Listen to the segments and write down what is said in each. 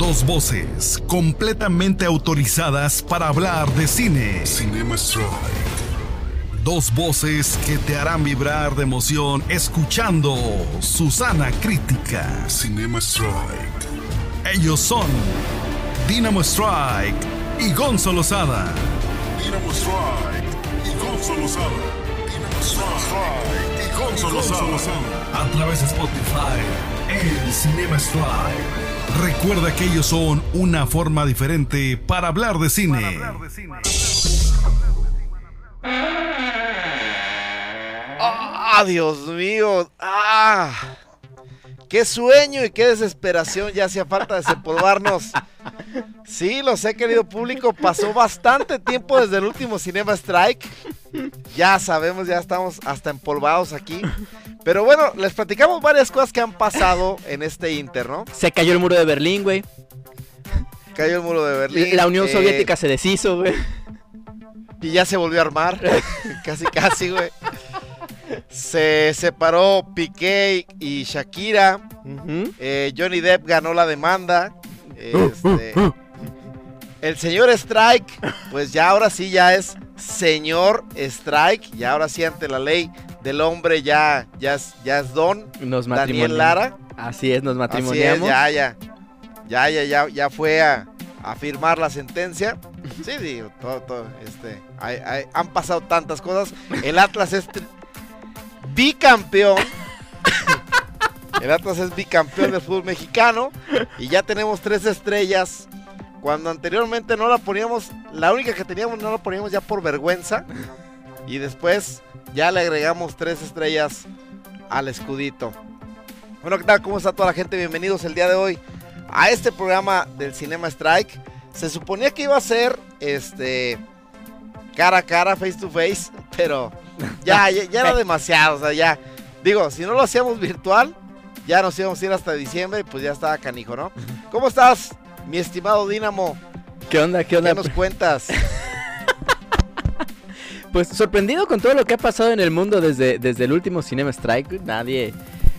Dos voces completamente autorizadas para hablar de cine. Cinema Strike. Dos voces que te harán vibrar de emoción escuchando Susana Crítica. Cinema Strike. Ellos son Dynamo Strike y Gonzo Lozada. Dynamo Strike y Gonzo Lozada. Dynamo Strike y Gonzo Lozada. A través de Spotify, el Cinema Strike. Recuerda que ellos son una forma diferente para hablar de cine. ¡Ah, Dios mío! ¡Ah! ¡Qué sueño y qué desesperación! Ya hacía falta desempolvarnos. Sí, lo sé, querido público. Pasó bastante tiempo desde el último Cinema Strike. Ya sabemos, ya estamos hasta empolvados aquí. Pero bueno, les platicamos varias cosas que han pasado en este Inter, ¿no? Se cayó el muro de Berlín, güey. Cayó el muro de Berlín. La Unión Soviética se deshizo, güey. Y ya se volvió a armar. casi, casi, güey. Se separó Piqué y Shakira. Eh, Johnny Depp ganó la demanda. Este, el señor Strike, pues ya ahora sí ya es señor Strike. Y ahora sí ante la ley del hombre ya, ya, es, ya es don. Nos Daniel Lara. Así es, nos matrimoniamos. ya, ya. Ya, ya, ya, ya fue a, a firmar la sentencia. Sí, digo, todo, todo, este, han pasado tantas cosas. El Atlas es bicampeón. El Atlas es bicampeón del fútbol mexicano y ya tenemos tres estrellas. Cuando anteriormente no la poníamos, la única que teníamos no la poníamos ya por vergüenza. Y después ya le agregamos tres estrellas al escudito. Bueno, ¿qué tal? ¿Cómo está toda la gente? Bienvenidos el día de hoy a este programa del Cinema Strike. Se suponía que iba a ser este cara a cara, face to face, pero ya, ya, era demasiado. O sea, ya, digo, si no lo hacíamos virtual, ya nos íbamos a ir hasta diciembre y pues ya estaba canijo, ¿no? ¿Cómo estás, mi estimado Dínamo? ¿Qué onda? ¿Qué onda? ¿Qué nos cuentas? pues sorprendido con todo lo que ha pasado en el mundo desde, desde el último Cinema Strike. Nadie,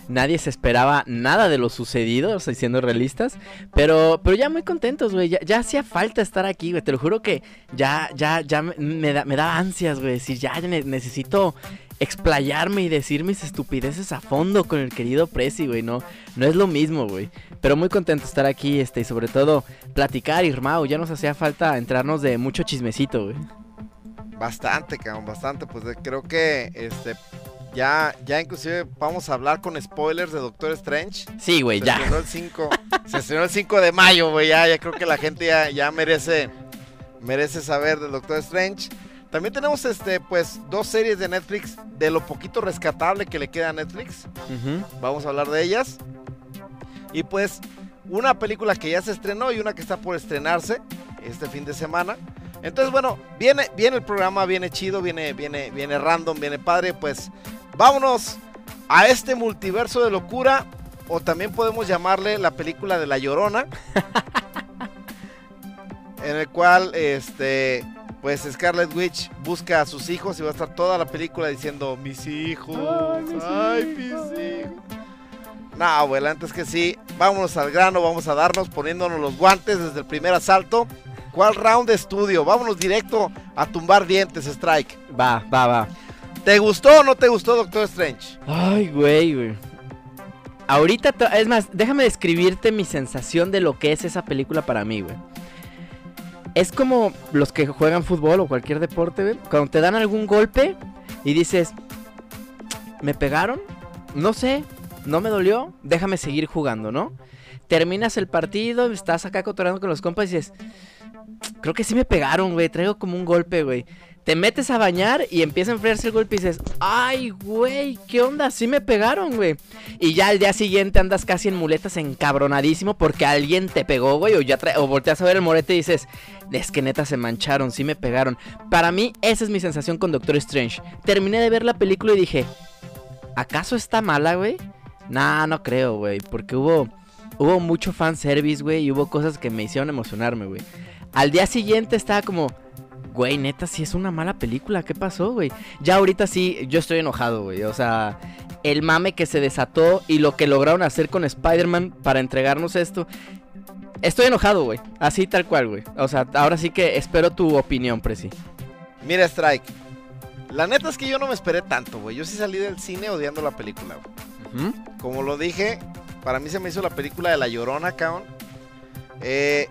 nadie se esperaba nada de lo sucedido, o sea, siendo realistas. Pero, pero ya muy contentos, güey. Ya, hacía falta estar aquí, güey. Te lo juro que ya, ya, ya me da, me da ansias, güey. Decir, ya necesito explayarme y decir mis estupideces a fondo con el querido Prezi, güey. No, no es lo mismo, güey. Pero muy contento estar aquí, este, y sobre todo platicar, Irmao. Ya nos hacía falta entrarnos de mucho chismecito, güey. Bastante, cabrón, bastante. Pues creo que este ya, ya inclusive vamos a hablar con spoilers de Doctor Strange. Sí, güey, ya. El 5, se estrenó el 5 de mayo, güey. Ya, ya creo que la gente ya, ya merece, merece saber de Doctor Strange. También tenemos este, pues, dos series de Netflix de lo poquito rescatable que le queda a Netflix. Vamos a hablar de ellas. Y pues, una película que ya se estrenó y una que está por estrenarse este fin de semana. Entonces, bueno, viene, viene el programa, viene chido, viene, viene, viene random, viene padre. Pues vámonos a este multiverso de locura. O también podemos llamarle la película de la llorona. en el cual, este, pues Scarlet Witch busca a sus hijos y va a estar toda la película diciendo, mis hijos, ay, mis hijos. No, abuela, antes que sí, vámonos al grano, vamos a darnos poniéndonos los guantes desde el primer asalto ¿Cuál round de estudio? Vámonos directo a tumbar dientes, Strike. Va, va, va. ¿Te gustó o no te gustó Doctor Strange? Ay, güey, güey. Ahorita, es más, déjame describirte mi sensación de lo que es esa película para mí, güey. Es como los que juegan fútbol o cualquier deporte, güey. Cuando te dan algún golpe y dices, ¿me pegaron? No sé, no me dolió, déjame seguir jugando, ¿no? Terminas el partido, estás acá cotorando con los compas y dices, Creo que sí me pegaron, güey. Traigo como un golpe, güey. Te metes a bañar y empieza a enfriarse el golpe y dices, ay, güey, ¿qué onda? Sí me pegaron, güey. Y ya al día siguiente andas casi en muletas encabronadísimo porque alguien te pegó, güey. O ya o volteas a ver el morete y dices, es que neta se mancharon, sí me pegaron. Para mí, esa es mi sensación con Doctor Strange. Terminé de ver la película y dije, ¿acaso está mala, güey? Nah, no creo, güey. Porque hubo, hubo mucho fanservice, güey. Y hubo cosas que me hicieron emocionarme, güey. Al día siguiente estaba como, güey, neta, si es una mala película, ¿qué pasó, güey? Ya ahorita sí, yo estoy enojado, güey. O sea, el mame que se desató y lo que lograron hacer con Spider-Man para entregarnos esto. Estoy enojado, güey. Así tal cual, güey. O sea, ahora sí que espero tu opinión, Presi. Mira, Strike. La neta es que yo no me esperé tanto, güey. Yo sí salí del cine odiando la película, güey. Como lo dije, para mí se me hizo la película de La Llorona, cabrón. Eh,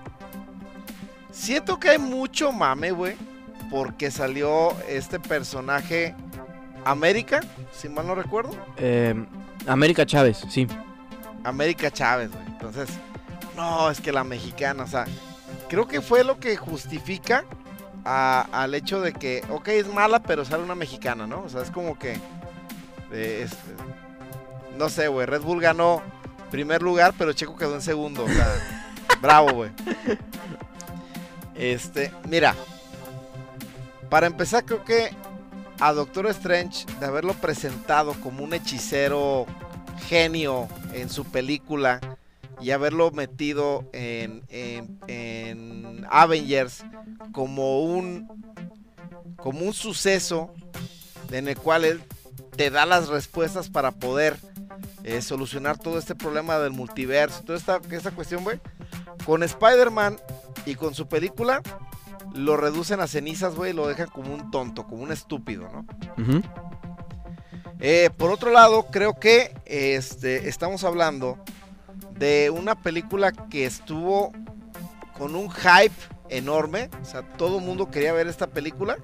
siento que hay mucho mame, güey. Porque salió este personaje América, si mal no recuerdo. Eh, América Chávez, sí. América Chávez, güey. Entonces, no, es que la mexicana, o sea, creo que fue lo que justifica al hecho de que, ok, es mala, pero sale una mexicana, ¿no? O sea, es como que, eh, no sé, güey, Red Bull ganó primer lugar, pero Checo quedó en segundo, o sea, bravo, güey. Este, mira, para empezar, creo que a Doctor Strange, de haberlo presentado como un hechicero genio en su película y haberlo metido en, en, Avengers como un como un suceso en el cual él te da las respuestas para poder eh, solucionar todo este problema del multiverso, toda esta, esta cuestión, güey. Con Spider-Man y con su película, lo reducen a cenizas, güey, y lo dejan como un tonto, como un estúpido, ¿no? Eh, por otro lado, creo que este, estamos hablando de una película que estuvo con un hype enorme. O sea, todo el mundo quería ver esta película.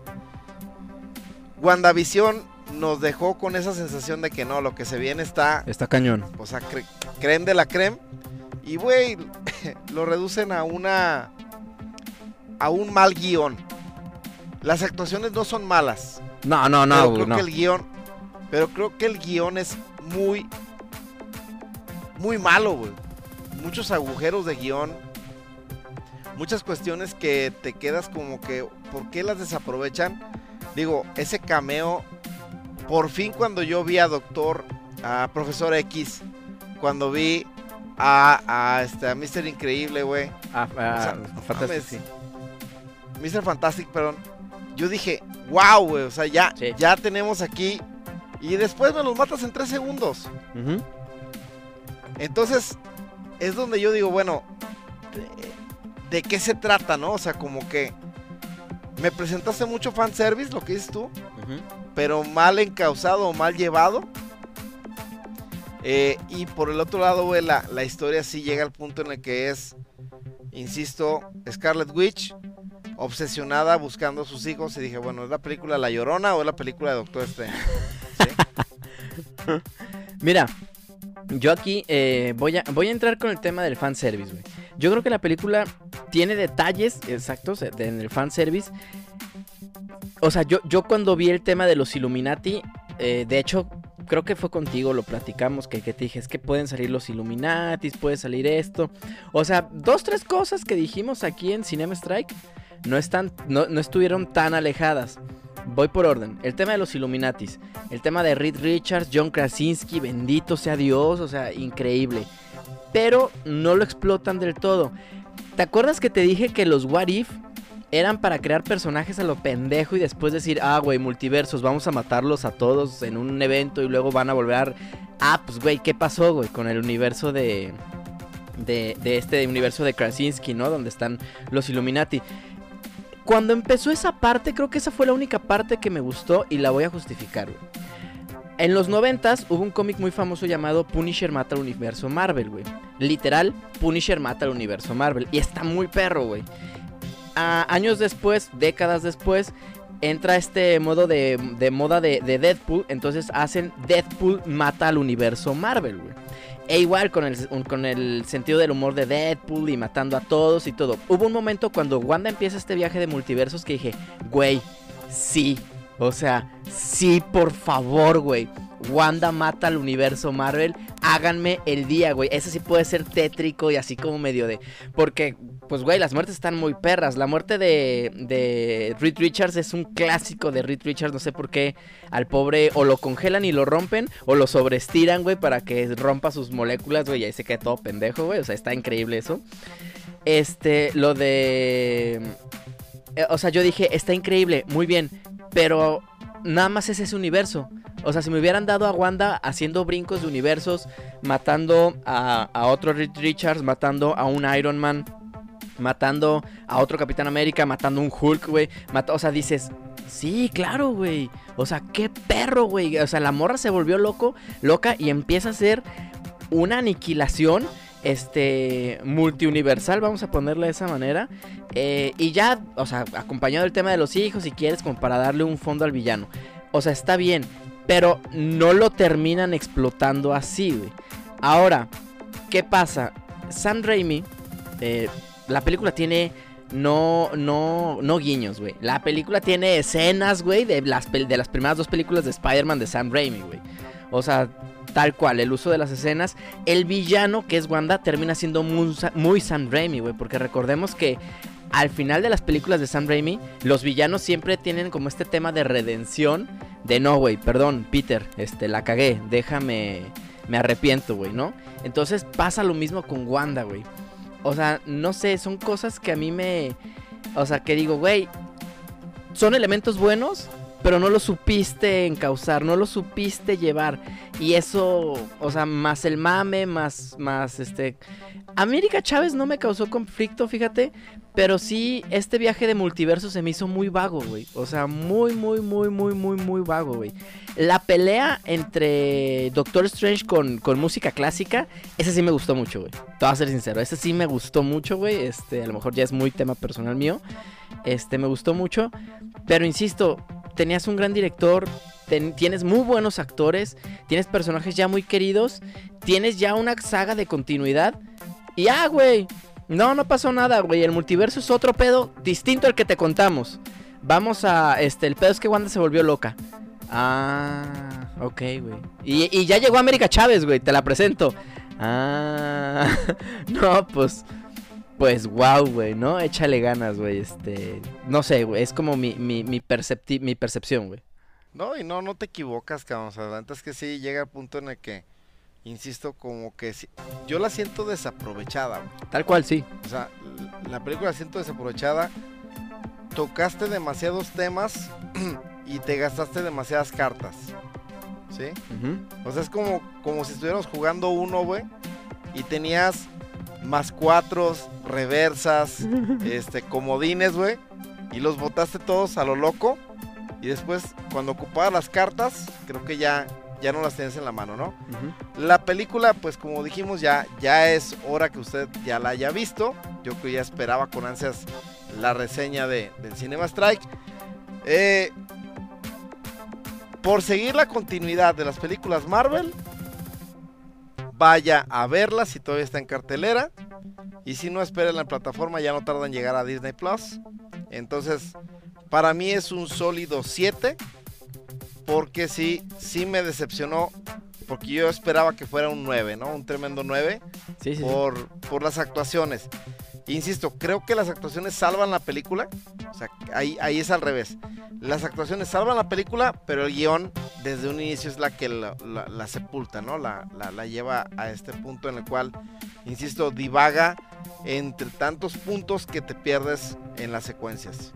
WandaVision nos dejó con esa sensación de que no, lo que se viene está. Está cañón. O sea, creen de la creme. Y, güey, lo reducen a una a un mal guion. Las actuaciones no son malas. No, no, no. Pero creo que el guion. Pero creo que el guion es muy. Muy malo, güey. Muchos agujeros de guion. Muchas cuestiones que te quedas como que. ¿Por qué las desaprovechan? Digo, ese cameo. Por fin cuando yo vi a Doctor. A Profesor X. Cuando vi a, a, este, a Mr. Increíble, güey. Ah, ah, Mr. Fantastic, perdón. Yo dije, wow, güey, o sea, ya, ya tenemos aquí. Y después me los matas en tres segundos. Entonces, es donde yo digo, bueno, de, qué se trata, no? O sea, como que me presentaste mucho fanservice, lo que dices tú, pero mal encausado o mal llevado. Eh, y por el otro lado, güey, la, la historia sí llega al punto en el que es, insisto, Scarlet Witch obsesionada buscando a sus hijos y dije, bueno, ¿es la película La Llorona o es la película de Doctor Strange? Mira, yo aquí eh, voy, a, voy a entrar con el tema del fanservice, güey. Yo creo que la película tiene detalles exactos en el fanservice. O sea, yo, yo cuando vi el tema de los Illuminati, eh, de hecho, creo que fue contigo, lo platicamos, que, que, te dije, es que pueden salir los Illuminatis, puede salir esto. O sea, dos, tres cosas que dijimos aquí en Cinema Strike no, están, no, estuvieron tan alejadas. Voy por orden. El tema de los Illuminatis. El tema de Reed Richards, John Krasinski, bendito sea Dios, o sea, increíble. Pero no lo explotan del todo. ¿Te acuerdas que te dije que los What If eran para crear personajes a lo pendejo y después decir, ah, güey, multiversos, vamos a matarlos a todos en un evento y luego van a volver. Ah, pues, güey, ¿qué pasó, güey, con el universo de, de, de este universo de Krasinski, ¿no? Donde están los Illuminati. Cuando empezó esa parte, creo que esa fue la única parte que me gustó y la voy a justificar, güey. En los noventas hubo un cómic muy famoso llamado Punisher mata al universo Marvel, güey. Literal, Punisher mata al universo Marvel. Y está muy perro, güey. años después, décadas después, entra este modo de, moda de, de, Deadpool. Entonces hacen Deadpool mata al universo Marvel, güey. E igual con el, con el sentido del humor de Deadpool y matando a todos y todo. Hubo un momento cuando Wanda empieza este viaje de multiversos que dije, güey, sí. O sea, sí, por favor, güey. Wanda mata al universo Marvel. Háganme el día, güey. Ese sí puede ser tétrico y así como medio de. Porque pues güey, las muertes están muy perras. La muerte de, de Reed Richards es un clásico de Reed Richards. No sé por qué al pobre o lo congelan y lo rompen o lo sobreestiran, güey, para que rompa sus moléculas, güey. Y ahí se queda todo pendejo, güey. O sea, está increíble eso. Este, lo de... Eh, o sea, yo dije, está increíble, muy bien. Pero nada más es ese universo. O sea, si me hubieran dado a Wanda haciendo brincos de universos, matando a, a otro Richards, matando a un Iron Man matando a otro Capitán América, matando a un Hulk, güey. O sea, dices, sí, claro, güey. O sea, qué perro, güey. O sea, la morra se volvió loco, loca y empieza a hacer una aniquilación este multiuniversal, vamos a ponerle de esa manera. Eh, y ya, o sea, acompañado del tema de los hijos, si quieres, como para darle un fondo al villano. O sea, está bien, pero no lo terminan explotando así, güey. Ahora, ¿qué pasa? Sam Raimi, eh, la película tiene no, no, no guiños, güey. La película tiene escenas, güey, de las, de las primeras dos películas de Spider-Man de Sam Raimi, güey. O sea, tal cual, el uso de las escenas. El villano, que es Wanda, termina siendo muy, muy Sam Raimi, güey. Porque recordemos que al final de las películas de Sam Raimi, los villanos siempre tienen como este tema de redención. De no, güey, perdón, Peter, este, la cagué, déjame, me arrepiento, güey, ¿no? Entonces pasa lo mismo con Wanda, güey. O sea, no sé, son cosas que a mí me... O sea, que digo, güey, son elementos buenos, pero no lo supiste encauzar, no lo supiste llevar. Y eso, o sea, más el mame, más, más este... América Chávez no me causó conflicto, fíjate, pero sí, este viaje de multiverso se me hizo muy vago, güey. O sea, muy, muy, muy, muy, muy, muy vago, güey. La pelea entre Doctor Strange con, con música clásica, ese sí me gustó mucho, güey. Te voy a ser sincero, ese sí me gustó mucho, güey. Este, a lo mejor ya es muy tema personal mío. Este, me gustó mucho. Pero insisto, tenías un gran director, tienes muy buenos actores, tienes personajes ya muy queridos, tienes ya una saga de continuidad. Y ah, güey, no, no pasó nada, güey. El multiverso es otro pedo distinto al que te contamos. Vamos a. Este, el pedo es que Wanda se volvió loca. Ah, ok, güey. Y, y ya llegó América Chávez, güey. Te la presento. Ah, no, pues. Pues wow, güey, ¿no? Échale ganas, güey. Este. No sé, güey. Es como mi, mi, mi, mi percepción, güey. No, y no, no te equivocas, cabrón. O sea, es que sí llega el punto en el que insisto, como que yo la siento desaprovechada. Tal cual, sí. O sea, la película la siento desaprovechada. Tocaste demasiados temas y te gastaste demasiadas cartas. ¿Sí? O sea, es como, como si estuviéramos jugando uno, güey. Y tenías más cuatro, reversas, este, comodines, güey. Y los botaste todos a lo loco. Y después, cuando ocupabas las cartas, creo que ya ya no las tienes en la mano, ¿no? La película, pues como dijimos, ya, ya es hora que usted ya la haya visto. Yo que ya esperaba con ansias la reseña de, del Cinema Strike. Eh, por seguir la continuidad de las películas Marvel, vaya a verla si todavía está en cartelera. Y si no, espera en la plataforma, ya no tarda en llegar a Disney Plus. Entonces, para mí es un sólido 7 porque sí, sí me decepcionó, porque yo esperaba que fuera un 9, ¿no? Un tremendo 9 sí, sí, por, por las actuaciones. Insisto, creo que las actuaciones salvan la película. O sea, ahí, ahí es al revés. Las actuaciones salvan la película, pero el guion desde un inicio es la que la, sepulta, ¿no? La, la, lleva a este punto en el cual, insisto, divaga entre tantos puntos que te pierdes en las secuencias.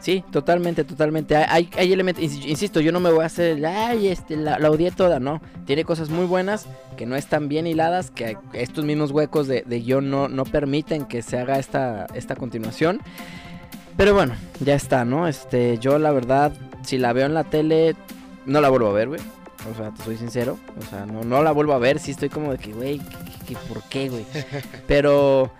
Sí, totalmente, totalmente. Hay, hay elementos, insisto, yo no me voy a hacer, ay, este, la, la odié toda, no. Tiene cosas muy buenas que no están bien hiladas, que estos mismos huecos de, de guion no, no permiten que se haga esta, esta continuación. Pero bueno, ya está, ¿no? Este, yo la verdad, si la veo en la tele, no la vuelvo a ver, güey. O sea, te soy sincero. O sea, no, no la vuelvo a ver. Sí estoy como de que, güey, ¿por qué, güey? Pero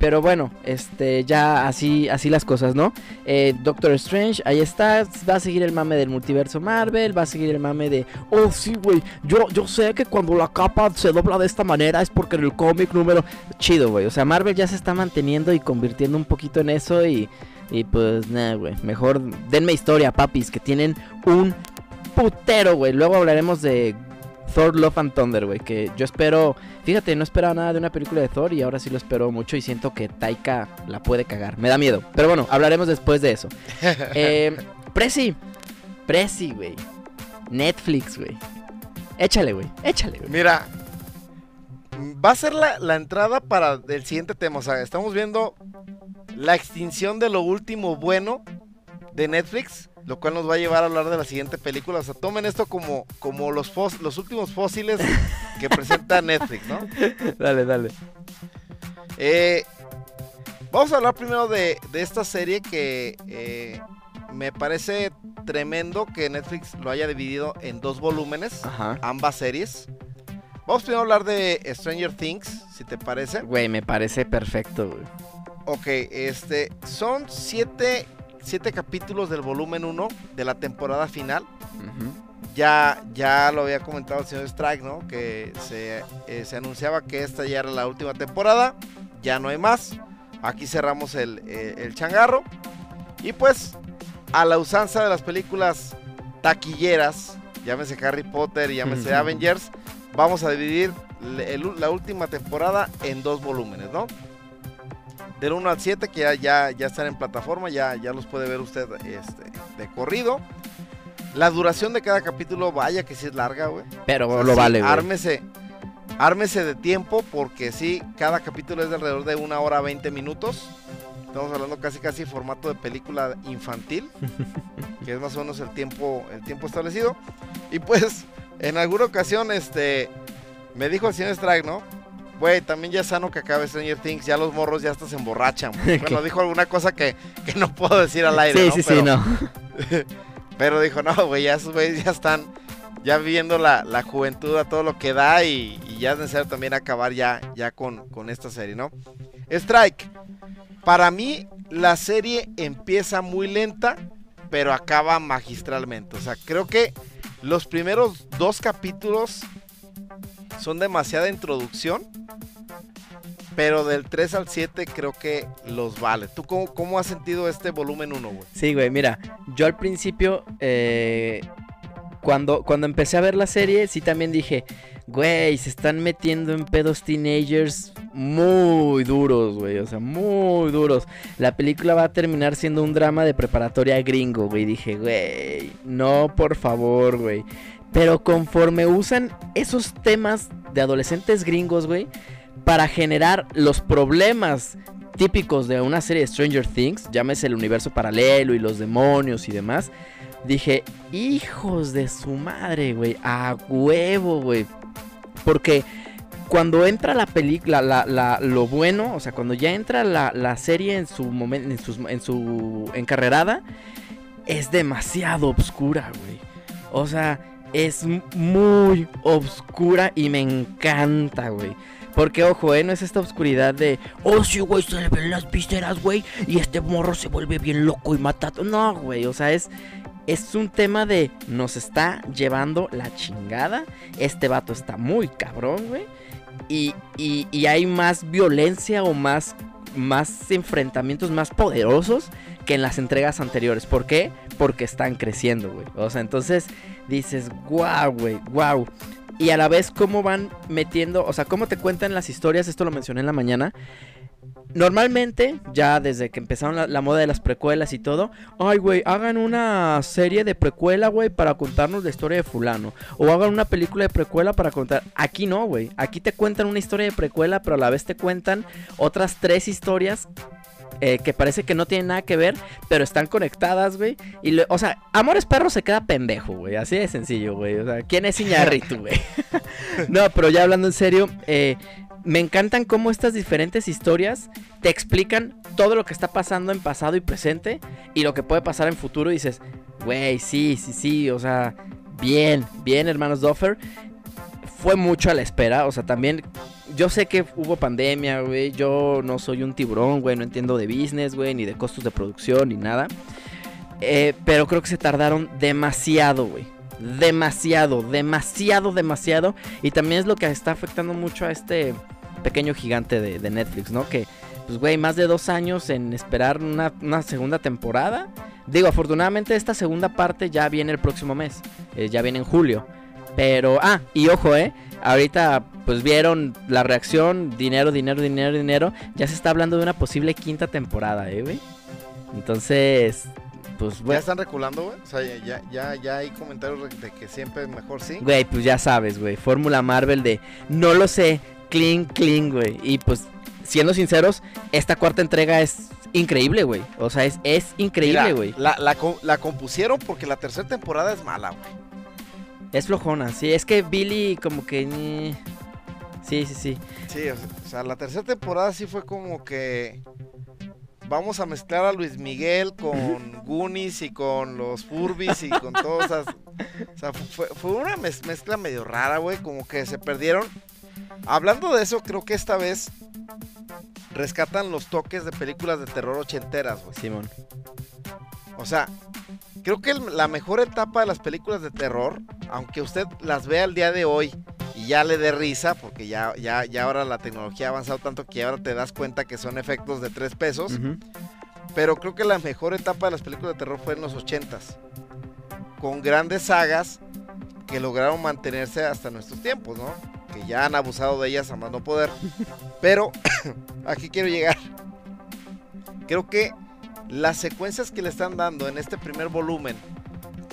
pero bueno, este, ya así, así las cosas, ¿no? Eh, Doctor Strange, ahí está. Va a seguir el mame del multiverso Marvel. Va a seguir el mame de. Oh, sí, güey. Yo, yo sé que cuando la capa se dobla de esta manera es porque en el cómic número. Chido, güey. O sea, Marvel ya se está manteniendo y convirtiendo un poquito en eso. Y, y pues, nada, güey. Mejor denme historia, papis, que tienen un putero, güey. Luego hablaremos de Thor Love and Thunder, güey. Que yo espero. Fíjate, no esperaba nada de una película de Thor y ahora sí lo espero mucho y siento que Taika la puede cagar. Me da miedo. Pero bueno, hablaremos después de eso. eh, Prezi. Prezi, güey. Netflix, güey. Échale, güey. Échale, güey. Mira. Va a ser la, la entrada para el siguiente tema. O sea, estamos viendo la extinción de lo último bueno de Netflix lo cual nos va a llevar a hablar de la siguiente película. O sea, tomen esto como, como los, los últimos fósiles que presenta Netflix, ¿no? Dale, dale. Eh, Vamos a hablar primero de, de esta serie que eh, me parece tremendo que Netflix lo haya dividido en dos volúmenes, Ajá. ambas series. Vamos primero a hablar de Stranger Things, si te parece. Güey, me parece perfecto, güey. Ok, este, son siete, siete capítulos del volumen 1 de la temporada final. Ya, ya lo había comentado el señor Strike, ¿no? Que se, eh, se anunciaba que esta ya era la última temporada. Ya no hay más. Aquí cerramos el, eh, el changarro. Y pues, a la usanza de las películas taquilleras, llámese Harry Potter y llámese Ujú. Avengers, vamos a dividir la última temporada en dos volúmenes, ¿no? Del 1 al 7, que ya, ya, ya están en plataforma, ya, ya los puede ver usted este, de corrido. La duración de cada capítulo, vaya que sí es larga, güey. Pero O sea, lo sí, vale, güey. Ármese, ármese de tiempo porque sí, cada capítulo es de alrededor de una hora 20 minutos. Estamos hablando casi casi formato de película infantil, que es más o menos el tiempo, el tiempo establecido. Y pues, en alguna ocasión, este, me dijo el señor Strike, ¿no? Güey, también ya es sano que acabe Stranger Things, ya los morros ya hasta se emborrachan. güey". Bueno, dijo alguna cosa que, que no puedo decir al aire, Sí, ¿no? sí, Pero- sí, no. pero dijo, no, güey, ya esos güeyes ya están ya viviendo la, la juventud a todo lo que da y, y ya es necesario también acabar ya, ya con, con esta serie, ¿no? Strike, para mí la serie empieza muy lenta, pero acaba magistralmente. O sea, creo que los primeros dos capítulos son demasiada introducción, pero del 3 al 7 creo que los vale. ¿Tú cómo, cómo has sentido este volumen 1, güey? Sí, güey, mira, yo al principio, eh, cuando, cuando empecé a ver la serie, sí también dije, güey, se están metiendo en pedos teenagers muy duros, güey, o sea, muy duros. La película va a terminar siendo un drama de preparatoria gringo, güey. Dije, güey, no, por favor, güey. Pero conforme usan esos temas de adolescentes gringos, güey, para generar los problemas típicos de una serie de Stranger Things, llámese el universo paralelo y los demonios y demás, dije, hijos de su madre, güey, a huevo, güey. Porque cuando entra la película, la, la- lo bueno, o sea, cuando ya entra la, la serie en su momento, en, en su encarrerada, es demasiado oscura, güey. O sea, es muy oscura y me encanta, güey. Porque, ojo, eh, no es esta oscuridad de, oh, sí, güey, se le ven las vísceras, güey, y este morro se vuelve bien loco y mata. No, güey, o sea, es, es un tema de, nos está llevando la chingada. Este vato está muy cabrón, güey. Y, y- y hay más violencia o más, más enfrentamientos más poderosos que en las entregas anteriores. ¿Por qué? Porque están creciendo, güey. O sea, entonces dices, wow, güey, wow. Y a la vez cómo van metiendo, o sea, cómo te cuentan las historias, esto lo mencioné en la mañana. Normalmente, ya desde que empezaron la, moda de las precuelas y todo, ay, güey, hagan una serie de precuela, güey, para contarnos la historia de fulano. O hagan una película de precuela para contar. Aquí no, güey. Aquí te cuentan una historia de precuela, pero a la vez te cuentan otras tres historias eh, que parece que no tienen nada que ver, pero están conectadas, güey. Y, le- o sea, Amores Perros se queda pendejo, güey. Así de sencillo, güey. O sea, ¿quién es Iñárritu, güey? no, pero ya hablando en serio, eh, me encantan cómo estas diferentes historias te explican todo lo que está pasando en pasado y presente y lo que puede pasar en futuro. Y dices, güey, sí, sí, sí. O sea, bien, bien, hermanos Doffer. Fue mucho a la espera, o sea, también yo sé que hubo pandemia, güey. Yo no soy un tiburón, güey. No entiendo de business, güey, ni de costos de producción, ni nada. Eh, pero creo que se tardaron demasiado, güey. Demasiado, demasiado, demasiado. Y también es lo que está afectando mucho a este pequeño gigante de, Netflix, ¿no? Que, pues, güey, más de dos años en esperar una, una segunda temporada. Digo, afortunadamente esta segunda parte ya viene el próximo mes. eh, ya viene en julio. Pero, ah, y ojo, eh. Ahorita, pues vieron la reacción, dinero, dinero, dinero, dinero. Ya se está hablando de una posible quinta temporada, eh, güey. Entonces, pues, ¿Ya güey. están reculando, güey? O sea, ya, ya, ya, ya hay comentarios de que siempre es mejor sí. Güey, pues ya sabes, güey. Fórmula Marvel de no lo sé, clean, clean, güey. Y pues, siendo sinceros, esta cuarta entrega es increíble, güey. O sea, es, es increíble, güey. La, la, la compusieron porque la tercera temporada es mala, güey. Es flojona, sí. Es que Billy, como que. Sí, sí, sí. Sí, o sea, la tercera temporada sí fue como que. vamos a mezclar a Luis Miguel con Goonies y con los Furbis y con todos. O sea, fue, fue una mezcla medio rara, güey. Como que se perdieron. Hablando de eso, creo que esta vez rescatan los toques de películas de terror ochenteras, güey. Simón. O sea, creo que la mejor etapa de las películas de terror, aunque usted las vea el día de hoy y ya le dé risa, porque ya, ya, ya ahora la tecnología ha avanzado tanto que ahora te das cuenta que son efectos de tres pesos. Pero creo que la mejor etapa de las películas de terror fue en los ochentas. Con grandes sagas que lograron mantenerse hasta nuestros tiempos, ¿no? Que ya han abusado de ellas a más no poder. Pero aquí quiero llegar. Creo que las secuencias que le están dando en este primer volumen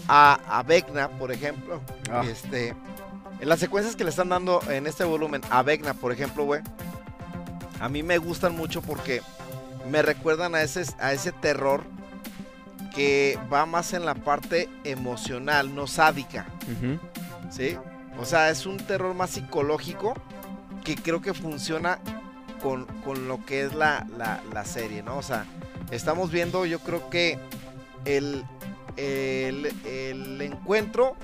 a, a Vecna, por ejemplo, ah. este, en las secuencias que le están dando en este volumen a Vecna, por ejemplo, güey, a mí me gustan mucho porque me recuerdan a ese, a ese terror que va más en la parte emocional, no sádica. ¿Sí? O sea, es un terror más psicológico que creo que funciona con, con lo que es la, la, la serie, ¿no? O sea, estamos viendo, yo creo que el, el, encuentro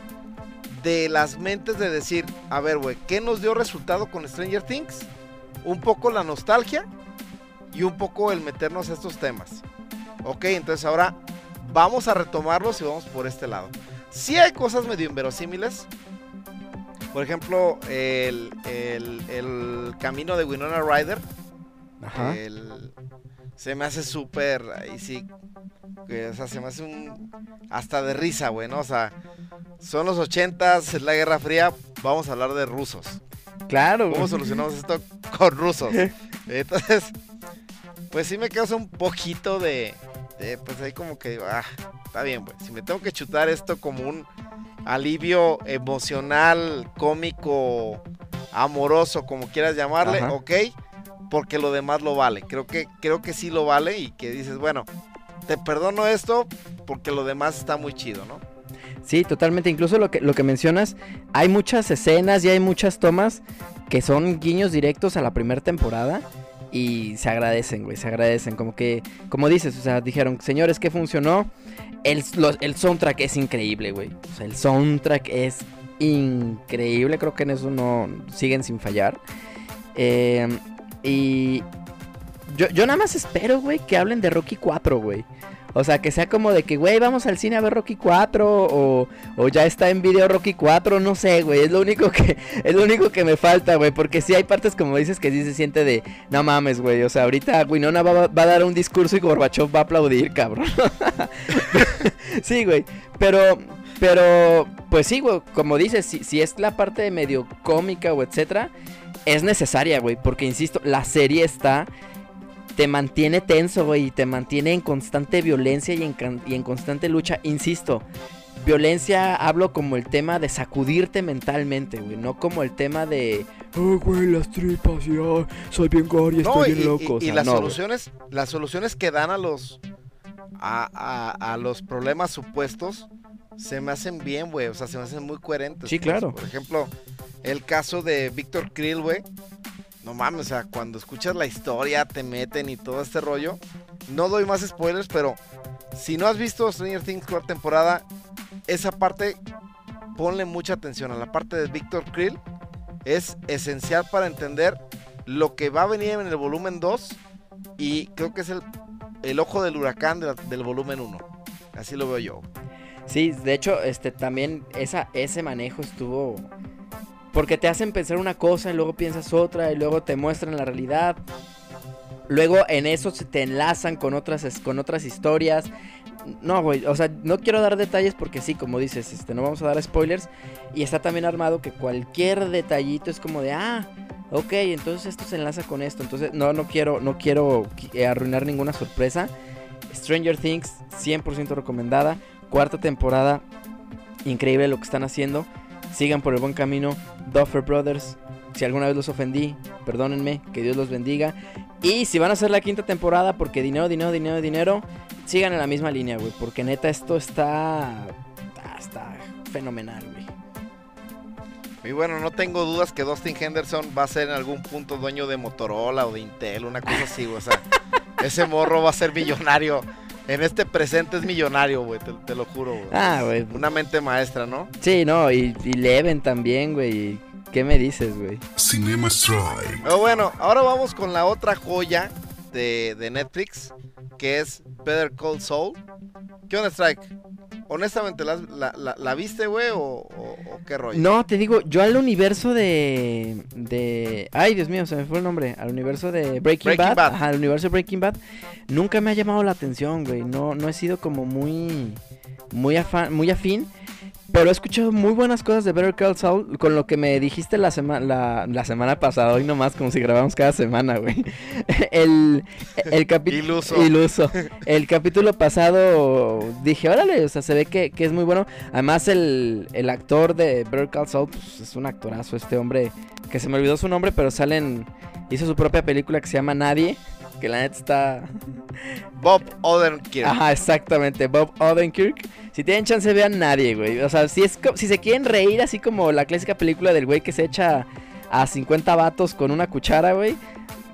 de las mentes de decir, a ver, güey, ¿qué nos dio resultado con Stranger Things? Un poco la nostalgia y un poco el meternos a estos temas. Ok, entonces ahora vamos a retomarlos y vamos por este lado. Si hay cosas medio inverosímiles. Por ejemplo, el, el, camino de Winona Ryder. Ajá. El, se me hace súper, ahí sí, o sea, se me hace un, hasta de risa, güey, ¿no? O sea, son los ochentas, es la Guerra Fría, vamos a hablar de rusos. Claro. ¿Cómo solucionamos esto con rusos? Entonces, pues sí me causa un poquito de, de pues ahí como que, ah, está bien, güey, si me tengo que chutar esto como un alivio emocional, cómico, amoroso, como quieras llamarle, ok porque lo demás lo vale. Creo que, creo que sí lo vale y que dices, bueno, te perdono esto porque lo demás está muy chido, ¿no? Sí, totalmente. Incluso lo que, lo que mencionas, hay muchas escenas y hay muchas tomas que son guiños directos a la primera temporada y se agradecen, güey, se agradecen. Como que, como dices, o sea, dijeron, señores, que funcionó. El, el soundtrack es increíble, güey. O sea, el soundtrack es increíble. Creo que en eso no siguen sin fallar. Eh, y yo, yo nada más espero, güey, que hablen de Rocky 4, güey. O sea, que sea como de que, güey, vamos al cine a ver Rocky 4 o, o ya está en video Rocky 4, no sé, güey, es lo único que es lo único que me falta, güey, porque sí hay partes como dices que sí se siente de, no mames, güey, o sea, ahorita Winona va, va a dar un discurso y Gorbachev va a aplaudir, cabrón. sí, güey, pero pero pues sí, güey, como dices, si, si es la parte medio cómica o etcétera, es necesaria, güey, porque insisto, la serie está te mantiene tenso, güey, y te mantiene en constante violencia y en, constante lucha. Insisto, violencia hablo como el tema de sacudirte mentalmente, güey, no como el tema de, oh, güey, las tripas, yo soy bien gore y estoy bien loco. Y, las soluciones, las soluciones que dan a los, a, a los problemas supuestos, se me hacen bien, güey, o sea, se me hacen muy coherentes. Sí, claro. Por ejemplo, el caso de Víctor Krill, güey. No mames, o sea, cuando escuchas la historia, te meten y todo este rollo. No doy más spoilers, pero si no has visto Stranger Things cuarta temporada, esa parte, ponle mucha atención a la parte de Víctor Krill. Es esencial para entender lo que va a venir en el volumen 2 y creo que es el, el ojo del huracán del volumen 1. Así lo veo yo. Sí, de hecho, este también esa, ese manejo estuvo porque te hacen pensar una cosa y luego piensas otra y luego te muestran la realidad. Luego en eso se te enlazan con otras, con otras historias. No, güey, o sea, no quiero dar detalles porque sí, como dices, este, no vamos a dar spoilers. Y está también armado que cualquier detallito es como de, ah, ok, entonces esto se enlaza con esto. Entonces, no, no quiero, no quiero eh, arruinar ninguna sorpresa. Stranger Things, 100% recomendada. Cuarta temporada, increíble lo que están haciendo sigan por el buen camino. Duffer Brothers, si alguna vez los ofendí, perdónenme, que Dios los bendiga. Y si van a hacer la quinta temporada, porque dinero, dinero, dinero, dinero, sigan en la misma línea, güey. Porque neta, esto está. Está, fenomenal, güey. Y bueno, no tengo dudas que Dustin Henderson va a ser en algún punto dueño de Motorola o de Intel, una cosa así, güey. O sea, ese morro va a ser millonario. En este presente es millonario, güey, te, lo juro, güey. Ah, güey. Una mente maestra, ¿no? Sí, no, y, y Leven también, güey. ¿Qué me dices, güey? Cinema Strike. Pero bueno, ahora vamos con la otra joya de, de Netflix, que es Better Call Saul. ¿Qué onda, Strike? Honestamente, ¿la, la, viste, güey, o, qué rollo? No, te digo, yo al universo de, de... Ay, Dios mío, se me fue el nombre. Al universo de Breaking, Bad, Ajá, al universo de Breaking Bad. Nunca me ha llamado la atención, güey. No, no he sido como muy... Muy, afán, muy afín. Pero he escuchado muy buenas cosas de Better Call Saul con lo que me dijiste la, semana la, semana pasada, hoy nomás como si grabamos cada semana, güey. El, el capítulo... Iluso. Iluso. El capítulo pasado dije, órale, o sea, se ve que, es muy bueno. Además, el, el actor de Better Call Saul, pues es un actorazo, este hombre, que se me olvidó su nombre, pero salen... Hizo su propia película que se llama Nadie que la neta está. Bob Odenkirk. Ajá, exactamente, Bob Odenkirk. Si tienen chance, vean nadie, güey. O sea, si, es, si se quieren reír, así como la clásica película del güey que se echa a 50 vatos con una cuchara, güey.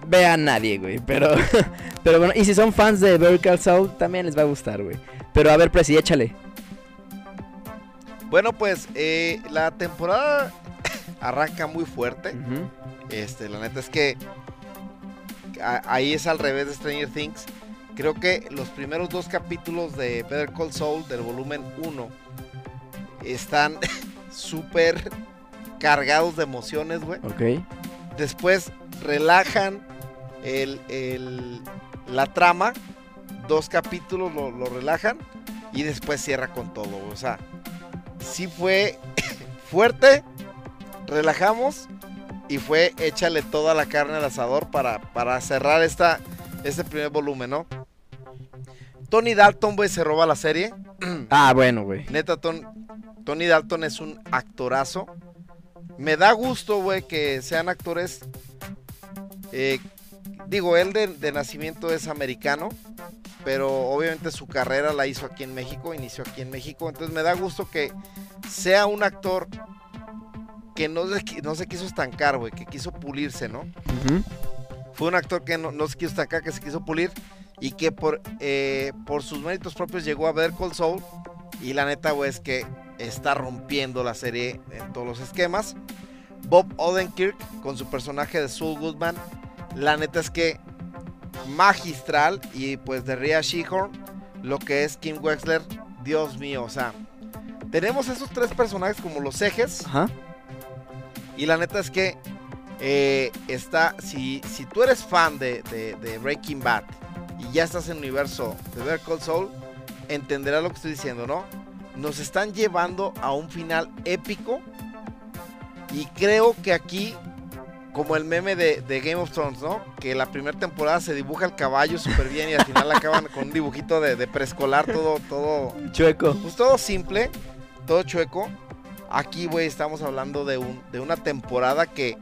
Vean nadie, güey. Pero, pero bueno, y si son fans de Vertical Soul, también les va a gustar, güey. Pero a ver, Presi, échale. Bueno, pues eh, la temporada arranca muy fuerte. Este, la neta es que ahí es al revés de Stranger Things. Creo que los primeros dos capítulos de Better Call Saul del volumen 1 están súper cargados de emociones, güey. Ok. Después relajan el, la trama. Dos capítulos lo, lo, relajan. Y después cierra con todo. O sea, sí fue fuerte. Relajamos y fue échale toda la carne al asador para, para cerrar esta, este primer volumen, ¿no? Tony Dalton, güey, se roba la serie. Ah, bueno, güey. Neta, Tony Dalton es un actorazo. Me da gusto, güey, que sean actores. Eh, digo, él de, de, nacimiento es americano, pero obviamente su carrera la hizo aquí en México, inició aquí en México. Entonces me da gusto que sea un actor que no, no se quiso estancar, güey, que quiso pulirse, ¿no? Fue un actor que no, se quiso estancar, que se quiso pulir y que por, eh, por sus méritos propios llegó a ver Cold Soul. Y la neta, güey, es que está rompiendo la serie en todos los esquemas. Bob Odenkirk con su personaje de Saul Goodman. La neta es que magistral. Y pues de Rhea Shehorn, lo que es Kim Wexler. Dios mío, o sea, tenemos esos tres personajes como los ejes. Ajá. Y la neta es que eh, está, si, si tú eres fan de, Breaking Bad y ya estás en el universo de Better Call Saul, entenderás lo que estoy diciendo, ¿no? Nos están llevando a un final épico y creo que aquí, como el meme de, Game of Thrones, ¿no? Que la primera temporada se dibuja el caballo súper bien y al final acaban con un dibujito de, de preescolar, todo, todo... Chueco. Pues todo simple, todo chueco Aquí, güey, estamos hablando de, un, de una temporada que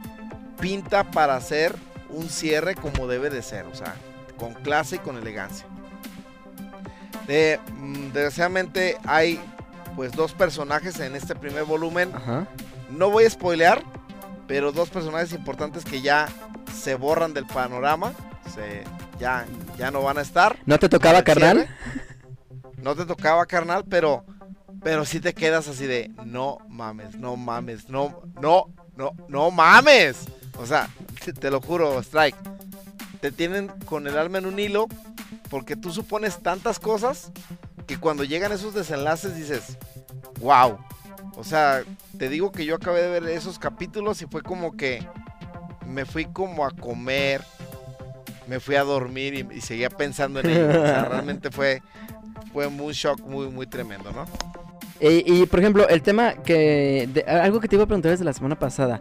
pinta para hacer un cierre como debe de ser, o sea, con clase y con elegancia. Mm, desgraciadamente hay pues dos personajes en este primer volumen. No voy a spoilear, pero dos personajes importantes que ya se borran del panorama. Se, ya, ya no van a estar. ¿No te tocaba, carnal? No te tocaba, carnal, pero pero si te quedas así de, no mames, no mames, no, no, no, no mames. O sea, te, lo juro, Strike. Te tienen con el alma en un hilo porque tú supones tantas cosas que cuando llegan esos desenlaces dices, wow. O sea, te digo que yo acabé de ver esos capítulos y fue como que me fui como a comer, me fui a dormir y, seguía pensando en ello. O sea, realmente fue, fue un shock muy, muy tremendo, ¿no? Y, por ejemplo, el tema que. algo que te iba a preguntar desde la semana pasada.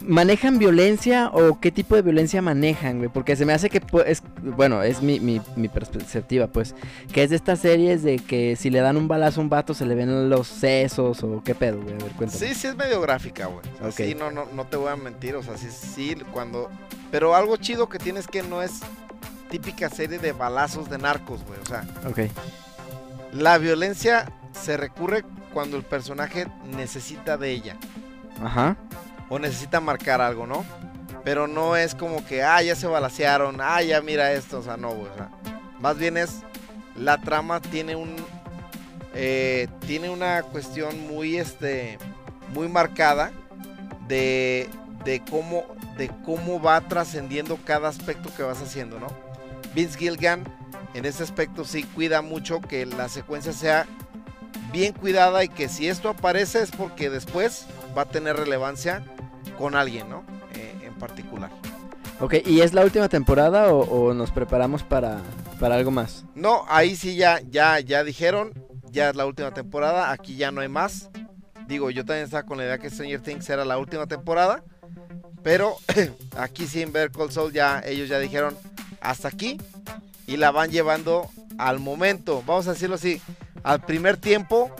¿Manejan violencia o qué tipo de violencia manejan, güey? Porque se me hace que, es, bueno, es mi, mi, mi, perspectiva, pues, que es de estas series de que si le dan un balazo a un vato se le ven los sesos o qué pedo, güey, a ver, cuéntame. Sí, sí es medio gráfica, güey. Sí, no, no, no te voy a mentir, o sea, sí, sí, cuando... Pero algo chido que tienes que no es típica serie de balazos de narcos, güey, o sea... Ok. La violencia se recurre cuando el personaje necesita de ella. Ajá. O necesita marcar algo, ¿no? pero no es como que, ah, ya se balasearon, ah, ya mira esto, o sea, no, güey. O sea, más bien es, la trama tiene un, eh, tiene una cuestión muy, este, muy marcada de, de cómo, de cómo va trascendiendo cada aspecto que vas haciendo, ¿no? Vince Gilligan en ese aspecto sí cuida mucho que la secuencia sea bien cuidada y que si esto aparece es porque después va a tener relevancia con alguien, ¿no? Eh, en particular. Ok, ¿y es la última temporada o, nos preparamos para, para, algo más? No, ahí sí ya, ya, ya dijeron, ya es la última temporada, aquí ya no hay más. Digo, yo también estaba con la idea que Stranger Things era la última temporada, pero aquí sí en Better Call Saul ya ellos ya dijeron hasta aquí y la van llevando al momento, vamos a decirlo así, al primer tiempo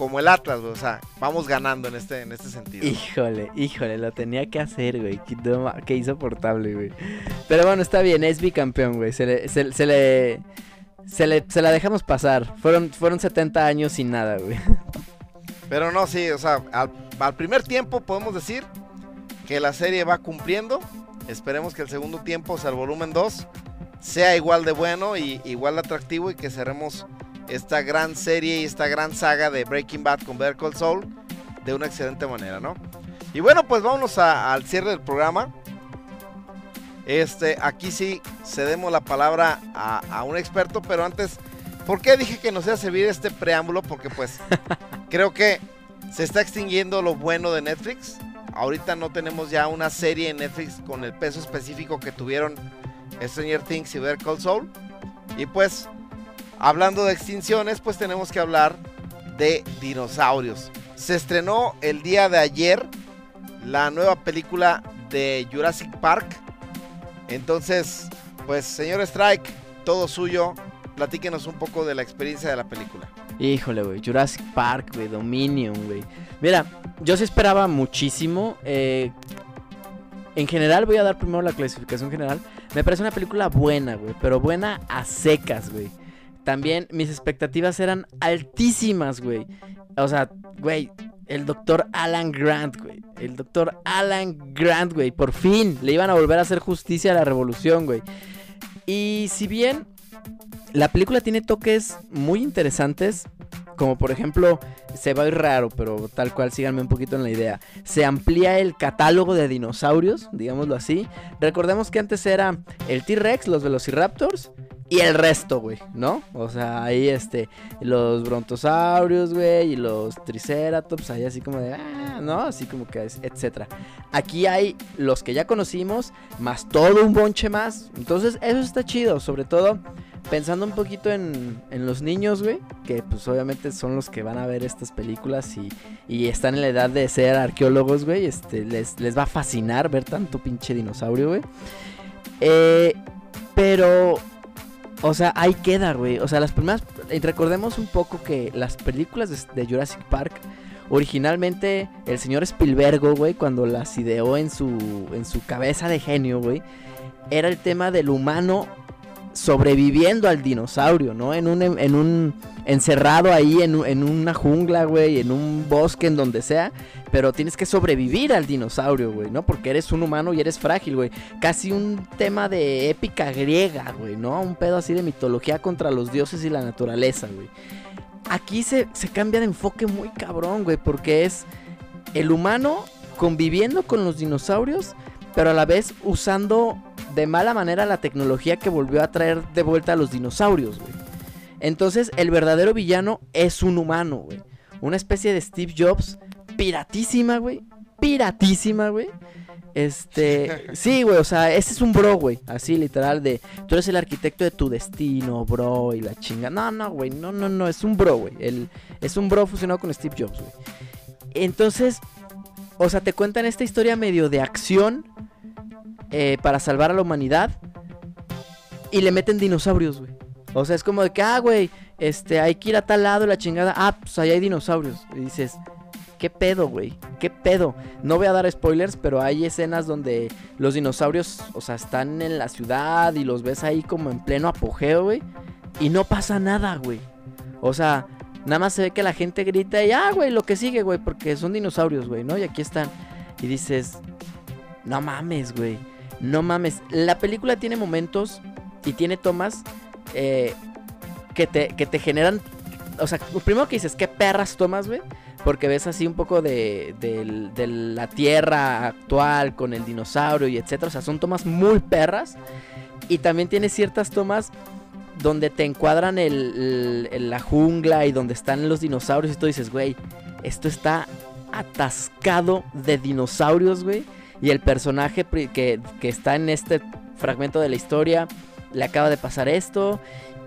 como el Atlas, O sea, vamos ganando en este, en este sentido. Híjole, híjole, lo tenía que hacer, güey. Qué, insoportable, güey. Pero bueno, está bien, es bicampeón, güey. Se le, se, le, se, le, se la dejamos pasar. Fueron, fueron 70 años sin nada, güey. Pero no, sí, o sea, al, al primer tiempo podemos decir que la serie va cumpliendo. Esperemos que el segundo tiempo, o sea, el volumen 2, sea igual de bueno y igual de atractivo y que cerremos esta gran serie y esta gran saga de Breaking Bad con Better Call Saul de una excelente manera, ¿no? Y bueno, pues vámonos al cierre del programa. Este, aquí sí cedemos la palabra a, un experto, pero antes, ¿por qué dije que nos iba a servir este preámbulo? Porque pues creo que se está extinguiendo lo bueno de Netflix. Ahorita no tenemos ya una serie en Netflix con el peso específico que tuvieron Stranger Things y Better Call Saul. Y pues Hablando de extinciones, pues tenemos que hablar de dinosaurios. Se estrenó el día de ayer la nueva película de Jurassic Park. Entonces, pues señor Strike, todo suyo. Platíquenos un poco de la experiencia de la película. Híjole, güey. Jurassic Park, güey. Dominion, güey. Mira, yo sí esperaba muchísimo. Eh, en general, voy a dar primero la clasificación general. Me parece una película buena, güey. Pero buena a secas, güey. También mis expectativas eran altísimas, güey. O sea, güey, el doctor Alan Grant, güey. El doctor Alan Grant, güey. Por fin le iban a volver a hacer justicia a la revolución, güey. Y si bien la película tiene toques muy interesantes, como por ejemplo, se va a ir raro, pero tal cual síganme un poquito en la idea. Se amplía el catálogo de dinosaurios, digámoslo así. Recordemos que antes era el T-Rex, los Velociraptors y el resto, güey, ¿no? O sea, ahí este, los brontosaurios, güey, y los triceratops, ahí así como de, ah, ¿no? Así como que, etcétera. Aquí hay los que ya conocimos, más todo un bonche más. Entonces, eso está chido, sobre todo pensando un poquito en, en los niños, güey, que pues obviamente son los que van a ver estas películas y, y están en la edad de ser arqueólogos, güey, este, les, les va a fascinar ver tanto pinche dinosaurio, güey. Eh, pero o sea, ahí queda, güey. O sea, las primeras. Recordemos un poco que las películas de, Jurassic Park. Originalmente, el señor Spielberg, güey, cuando las ideó en su, en su cabeza de genio, güey, era el tema del humano sobreviviendo al dinosaurio, ¿no? En un, en un encerrado ahí en, en una jungla, güey, en un bosque, en donde sea, pero tienes que sobrevivir al dinosaurio, güey, ¿no? Porque eres un humano y eres frágil, güey. Casi un tema de épica griega, güey, ¿no? Un pedo así de mitología contra los dioses y la naturaleza, güey. Aquí se, se cambia de enfoque muy cabrón, güey, porque es el humano conviviendo con los dinosaurios, pero a la vez usando de mala manera la tecnología que volvió a traer de vuelta a los dinosaurios, güey. Entonces, el verdadero villano es un humano, güey. Una especie de Steve Jobs piratísima, güey. Piratísima, güey. Este, sí, güey, o sea, ese es un bro, güey. Así, literal, de tú eres el arquitecto de tu destino, bro, y la chinga. No, no, güey, no, no, no, es un bro, güey. Es un bro fusionado con Steve Jobs, güey. Entonces, o sea, te cuentan esta historia medio de acción eh, para salvar a la humanidad y le meten dinosaurios, güey. O sea, es como de que, ah, güey, este, hay que ir a tal lado, la chingada. Ah, pues ahí hay dinosaurios. Y dices, ¿qué pedo, güey? ¿Qué pedo? No voy a dar spoilers, pero hay escenas donde los dinosaurios, o sea, están en la ciudad y los ves ahí como en pleno apogeo, güey. Y no pasa nada, güey. O sea, nada más se ve que la gente grita y, ah, güey, lo que sigue, güey, porque son dinosaurios, güey, ¿no? Y aquí están. Y dices, No mames, güey. No mames. La película tiene momentos y tiene tomas eh, que, te, que te generan. O sea, primero que dices, ¿qué perras tomas, güey? Porque ves así un poco de, de, la tierra actual con el dinosaurio y etcétera. O sea, son tomas muy perras. Y también tiene ciertas tomas donde te encuadran el- la jungla y donde están los dinosaurios y tú dices, güey, esto está atascado de dinosaurios, güey. Y el personaje que, que está en este fragmento de la historia le acaba de pasar esto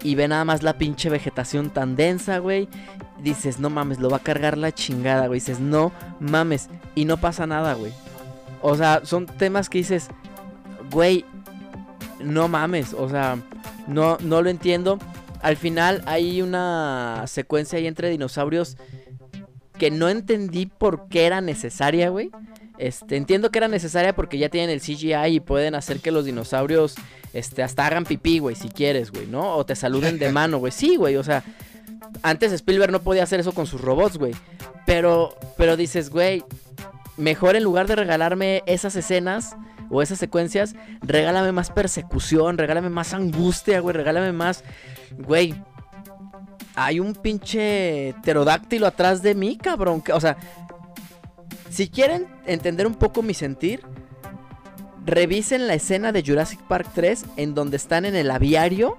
y ve nada más la pinche vegetación tan densa, güey. Dices, no mames, lo va a cargar la chingada, güey. Dices, no mames. Y no pasa nada, güey. O sea, son temas que dices, güey, no mames. O sea, no, no lo entiendo. Al final hay una secuencia ahí entre dinosaurios que no entendí por qué era necesaria, güey. Este, entiendo que era necesaria porque ya tienen el CGI y pueden hacer que los dinosaurios este, hasta hagan pipí, güey, si quieres, güey, ¿no? O te saluden de mano, güey. Sí, güey, o sea, antes Spielberg no podía hacer eso con sus robots, güey. Pero, pero dices, güey, mejor en lugar de regalarme esas escenas o esas secuencias, regálame más persecución, regálame más angustia, güey, regálame más, güey. Hay un pinche pterodáctilo atrás de mí, cabrón. O sea, si quieren entender un poco mi sentir, revisen la escena de Jurassic Park 3 en donde están en el aviario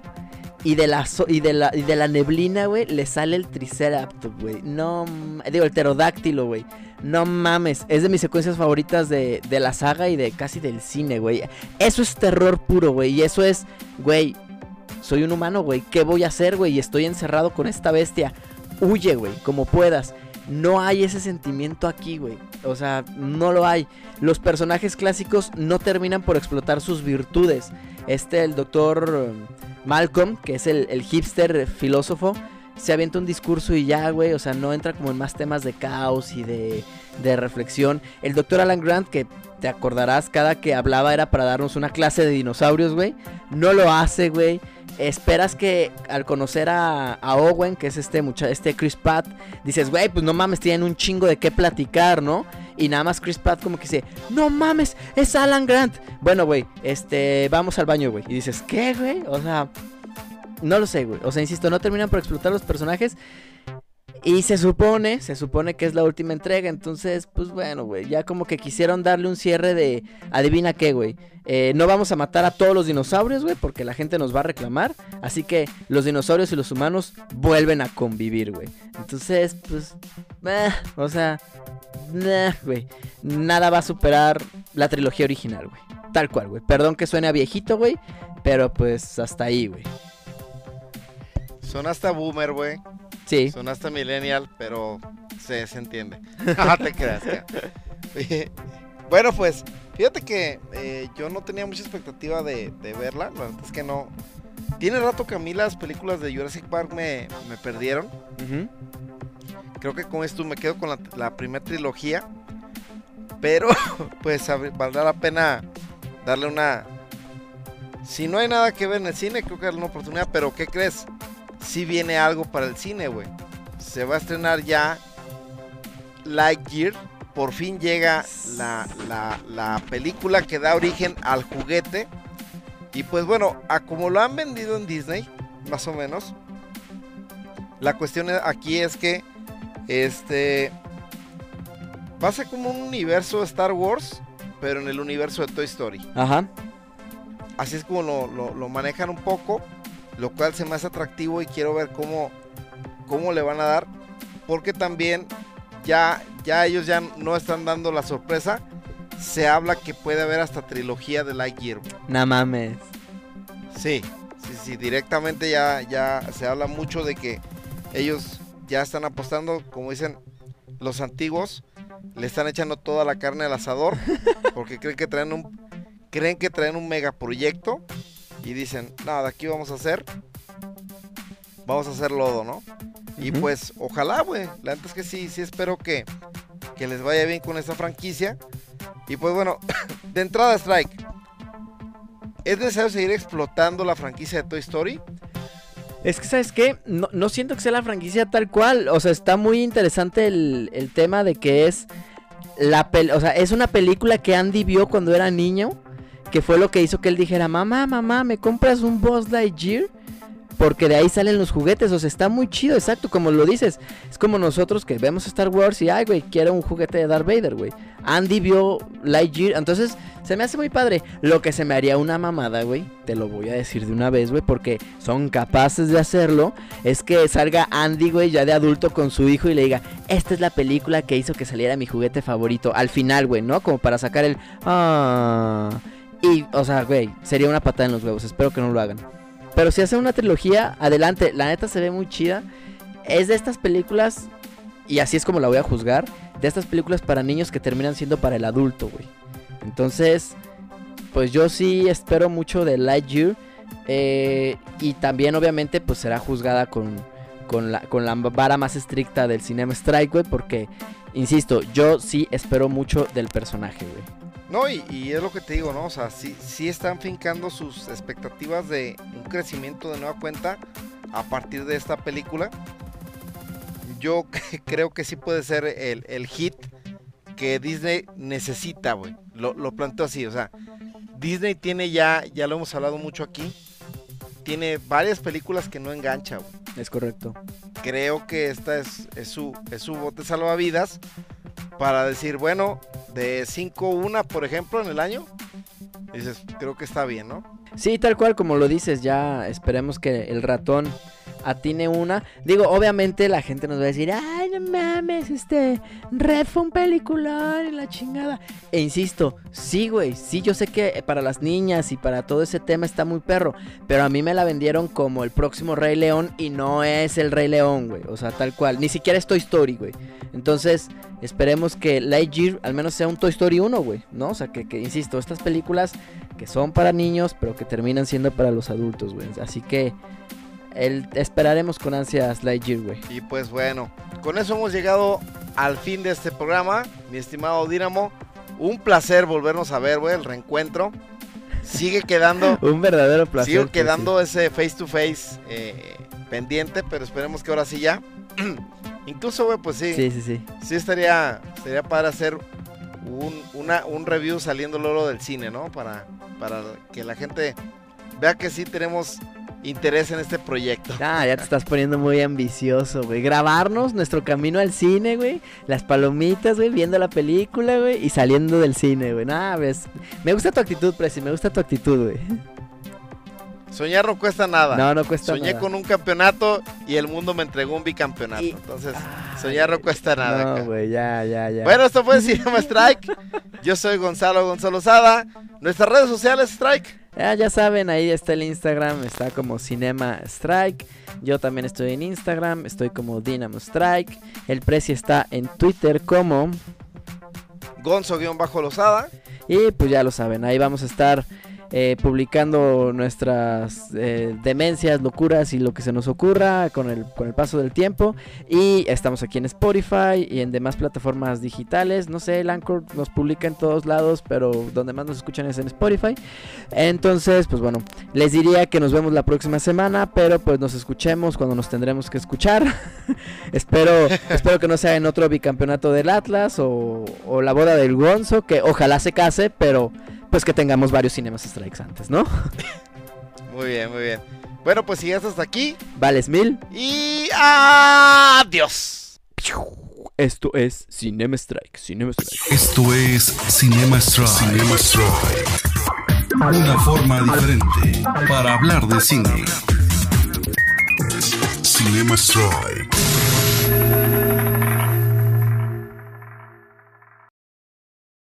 y de la, y de la, y de la neblina, güey, le sale el Triceratops, güey. No, digo, el pterodáctilo, güey. No mames, es de mis secuencias favoritas de, de la saga y de casi del cine, güey. Eso es terror puro, güey. Y eso es, güey, soy un humano, güey. ¿Qué voy a hacer, güey? Y estoy encerrado con esta bestia. Huye, güey, como puedas. No hay ese sentimiento aquí, güey. O sea, no lo hay. Los personajes clásicos no terminan por explotar sus virtudes. Este, el doctor Malcolm, que es el, el hipster filósofo, se avienta un discurso y ya, güey. O sea, no entra como en más temas de caos y de, de reflexión. El doctor Alan Grant, que te acordarás, cada que hablaba era para darnos una clase de dinosaurios, güey. No lo hace, güey. Esperas que al conocer a, a Owen, que es este mucha este Chris Pratt, dices, güey, pues no mames, tienen un chingo de qué platicar, ¿no? Y nada más Chris Pratt como que dice, no mames, es Alan Grant. Bueno, güey, este, vamos al baño, güey. Y dices, ¿qué, güey? O sea, no lo sé, güey. O sea, insisto, no terminan por explotar los personajes. Y se supone, se supone que es la última entrega. Entonces, pues bueno, güey. Ya como que quisieron darle un cierre de. Adivina qué, güey. Eh, no vamos a matar a todos los dinosaurios, güey. Porque la gente nos va a reclamar. Así que los dinosaurios y los humanos vuelven a convivir, güey. Entonces, pues. eh, o sea. nah, güey. Nada va a superar la trilogía original, güey. Tal cual, güey. Perdón que suene a viejito, güey. Pero pues hasta ahí, güey. Son hasta boomer, güey. Sí. Son hasta millennial, pero se, se entiende. No te creas. Bueno, pues, fíjate que eh, yo no tenía mucha expectativa de, de verla. La verdad es que no. Tiene rato que a mí las películas de Jurassic Park me, me perdieron. Creo que con esto me quedo con la, la primera trilogía. Pero, pues, valdrá la pena darle una. Si no hay nada que ver en el cine, creo que darle una oportunidad. Pero, ¿qué crees? Si viene algo para el cine, güey. Se va a estrenar ya Lightyear. Por fin llega la, la- la película que da origen al juguete. Y pues bueno, a como lo han vendido en Disney, más o menos. La cuestión es- aquí es que este va a ser como un universo de Star Wars, pero en el universo de Toy Story. Ajá. Así es como lo, lo- lo manejan un poco, lo cual se me hace atractivo y quiero ver cómo, cómo le van a dar, porque también ya, ya ellos ya no están dando la sorpresa. Se habla que puede haber hasta trilogía de Lightyear. No mames. Sí, sí, sí, directamente ya, ya se habla mucho de que ellos ya están apostando, como dicen los antiguos, le están echando toda la carne al asador, porque creen que traen un, creen que traen un megaproyecto y dicen, nada, aquí vamos a hacer, vamos a hacer lodo, ¿no? Y pues, ojalá, güey, la neta es que sí, sí espero que, que les vaya bien con esta franquicia. Y pues bueno, de entrada Strike, ¿Es necesario seguir explotando la franquicia de Toy Story? Es que, ¿sabes qué? No, no siento que sea la franquicia tal cual. O sea, está muy interesante el, el tema de que es la o sea, es una película que Andy vio cuando era niño, que fue lo que hizo que él dijera, mamá, mamá, ¿me compras un Buzz Lightyear? Porque de ahí salen los juguetes, o sea, está muy chido, exacto, como lo dices. Es como nosotros que vemos Star Wars y, ay, güey, quiero un juguete de Darth Vader, güey. Andy vio Lightyear, entonces se me hace muy padre. Lo que se me haría una mamada, güey, te lo voy a decir de una vez, güey, porque son capaces de hacerlo. Es que salga Andy, güey, ya de adulto con su hijo y le diga, esta es la película que hizo que saliera mi juguete favorito. Al final, güey, ¿no? Como para sacar el... Ah... Y, o sea, güey, sería una patada en los huevos. Espero que no lo hagan. Pero si hace una trilogía, adelante. La neta se ve muy chida. Es de estas películas, y así es como la voy a juzgar, de estas películas para niños que terminan siendo para el adulto, güey. Entonces, pues yo sí espero mucho de Lightyear. Eh, y también obviamente pues será juzgada con, con, la, con la vara más estricta del Cinema Strike, güey. Porque, insisto, yo sí espero mucho del personaje, güey. No, y, es lo que te digo, ¿no? O sea, sí, sí están fincando sus expectativas de un crecimiento de nueva cuenta a partir de esta película. Yo creo que sí puede ser el, hit que Disney necesita, güey. Lo, lo planteo así, o sea, Disney tiene ya, ya lo hemos hablado mucho aquí, tiene varias películas que no engancha, güey. Es correcto. Creo que esta es, es, su, es su bote salvavidas para decir, bueno, de 5 una, por ejemplo, en el año, dices, creo que está bien, ¿no? Sí, tal cual como lo dices, ya esperemos que el ratón atine una. Digo, obviamente la gente nos va a decir, ay, no mames, este, Red fue un peliculón y la chingada. E insisto, sí, güey, sí, yo sé que para las niñas y para todo ese tema está muy perro, pero a mí me la vendieron como el próximo Rey León y no es el Rey León, güey, o sea, tal cual, ni siquiera es Toy Story, güey. Entonces, esperemos que Lightyear al menos sea un Toy Story 1, güey, ¿no? O sea, que, que, insisto, estas películas que son para niños, pero que terminan siendo para los adultos, güey. Así que el, esperaremos con ansias Lightyear, güey. Y pues bueno, con eso hemos llegado al fin de este programa, mi estimado Dinamo. Un placer volvernos a ver, güey, el reencuentro. Sigue quedando. un verdadero placer. Sigue quedando ese face to face eh, pendiente, pero esperemos que ahora sí ya. Incluso, güey, pues sí. Sí, sí, sí. Sí estaría, sería para hacer un, una, un review saliendo luego del cine, ¿no? Para, para que la gente vea que sí tenemos interés en este proyecto. Ah, ya te estás poniendo muy ambicioso, güey. Grabarnos nuestro camino al cine, güey. Las palomitas, güey, viendo la película, güey. Y saliendo del cine, güey. Nah, ves. Me gusta tu actitud, Presi, me gusta tu actitud, güey. Soñar no cuesta nada. No, no cuesta Soñé nada. con un campeonato y el mundo me entregó un bicampeonato. Entonces, soñar no cuesta nada. No, güey, ya, ya, ya. Bueno, esto fue Cinema Strike. Yo soy Gonzalo Gonzalo Sada. Nuestras redes sociales, Strike. Ya, ya saben, ahí está el Instagram, está como Cinema Strike. Yo también estoy en Instagram, estoy como Dynamo Strike. El precio está en Twitter como Gonzo-Losada. Y pues ya lo saben, ahí vamos a estar eh, publicando nuestras eh, demencias, locuras y lo que se nos ocurra con el, con el paso del tiempo. Y estamos aquí en Spotify y en demás plataformas digitales. No sé, el Anchor nos publica en todos lados, pero donde más nos escuchan es en Spotify. Entonces, pues bueno, les diría que nos vemos la próxima semana, pero pues nos escuchemos cuando nos tendremos que escuchar. espero, espero que no sea en otro bicampeonato del Atlas o, o la boda del Gonzo, que ojalá se case, pero pues que tengamos varios Cinemas Strikes antes, ¿no? Muy bien, muy bien. Bueno, pues si ya hasta aquí. Vales mil. Y adiós. Esto es Cinema Strike, Cinema Strike. Esto es Cinema Strike. Cinema Strike. Una forma diferente para hablar de cine. Cinema Strike.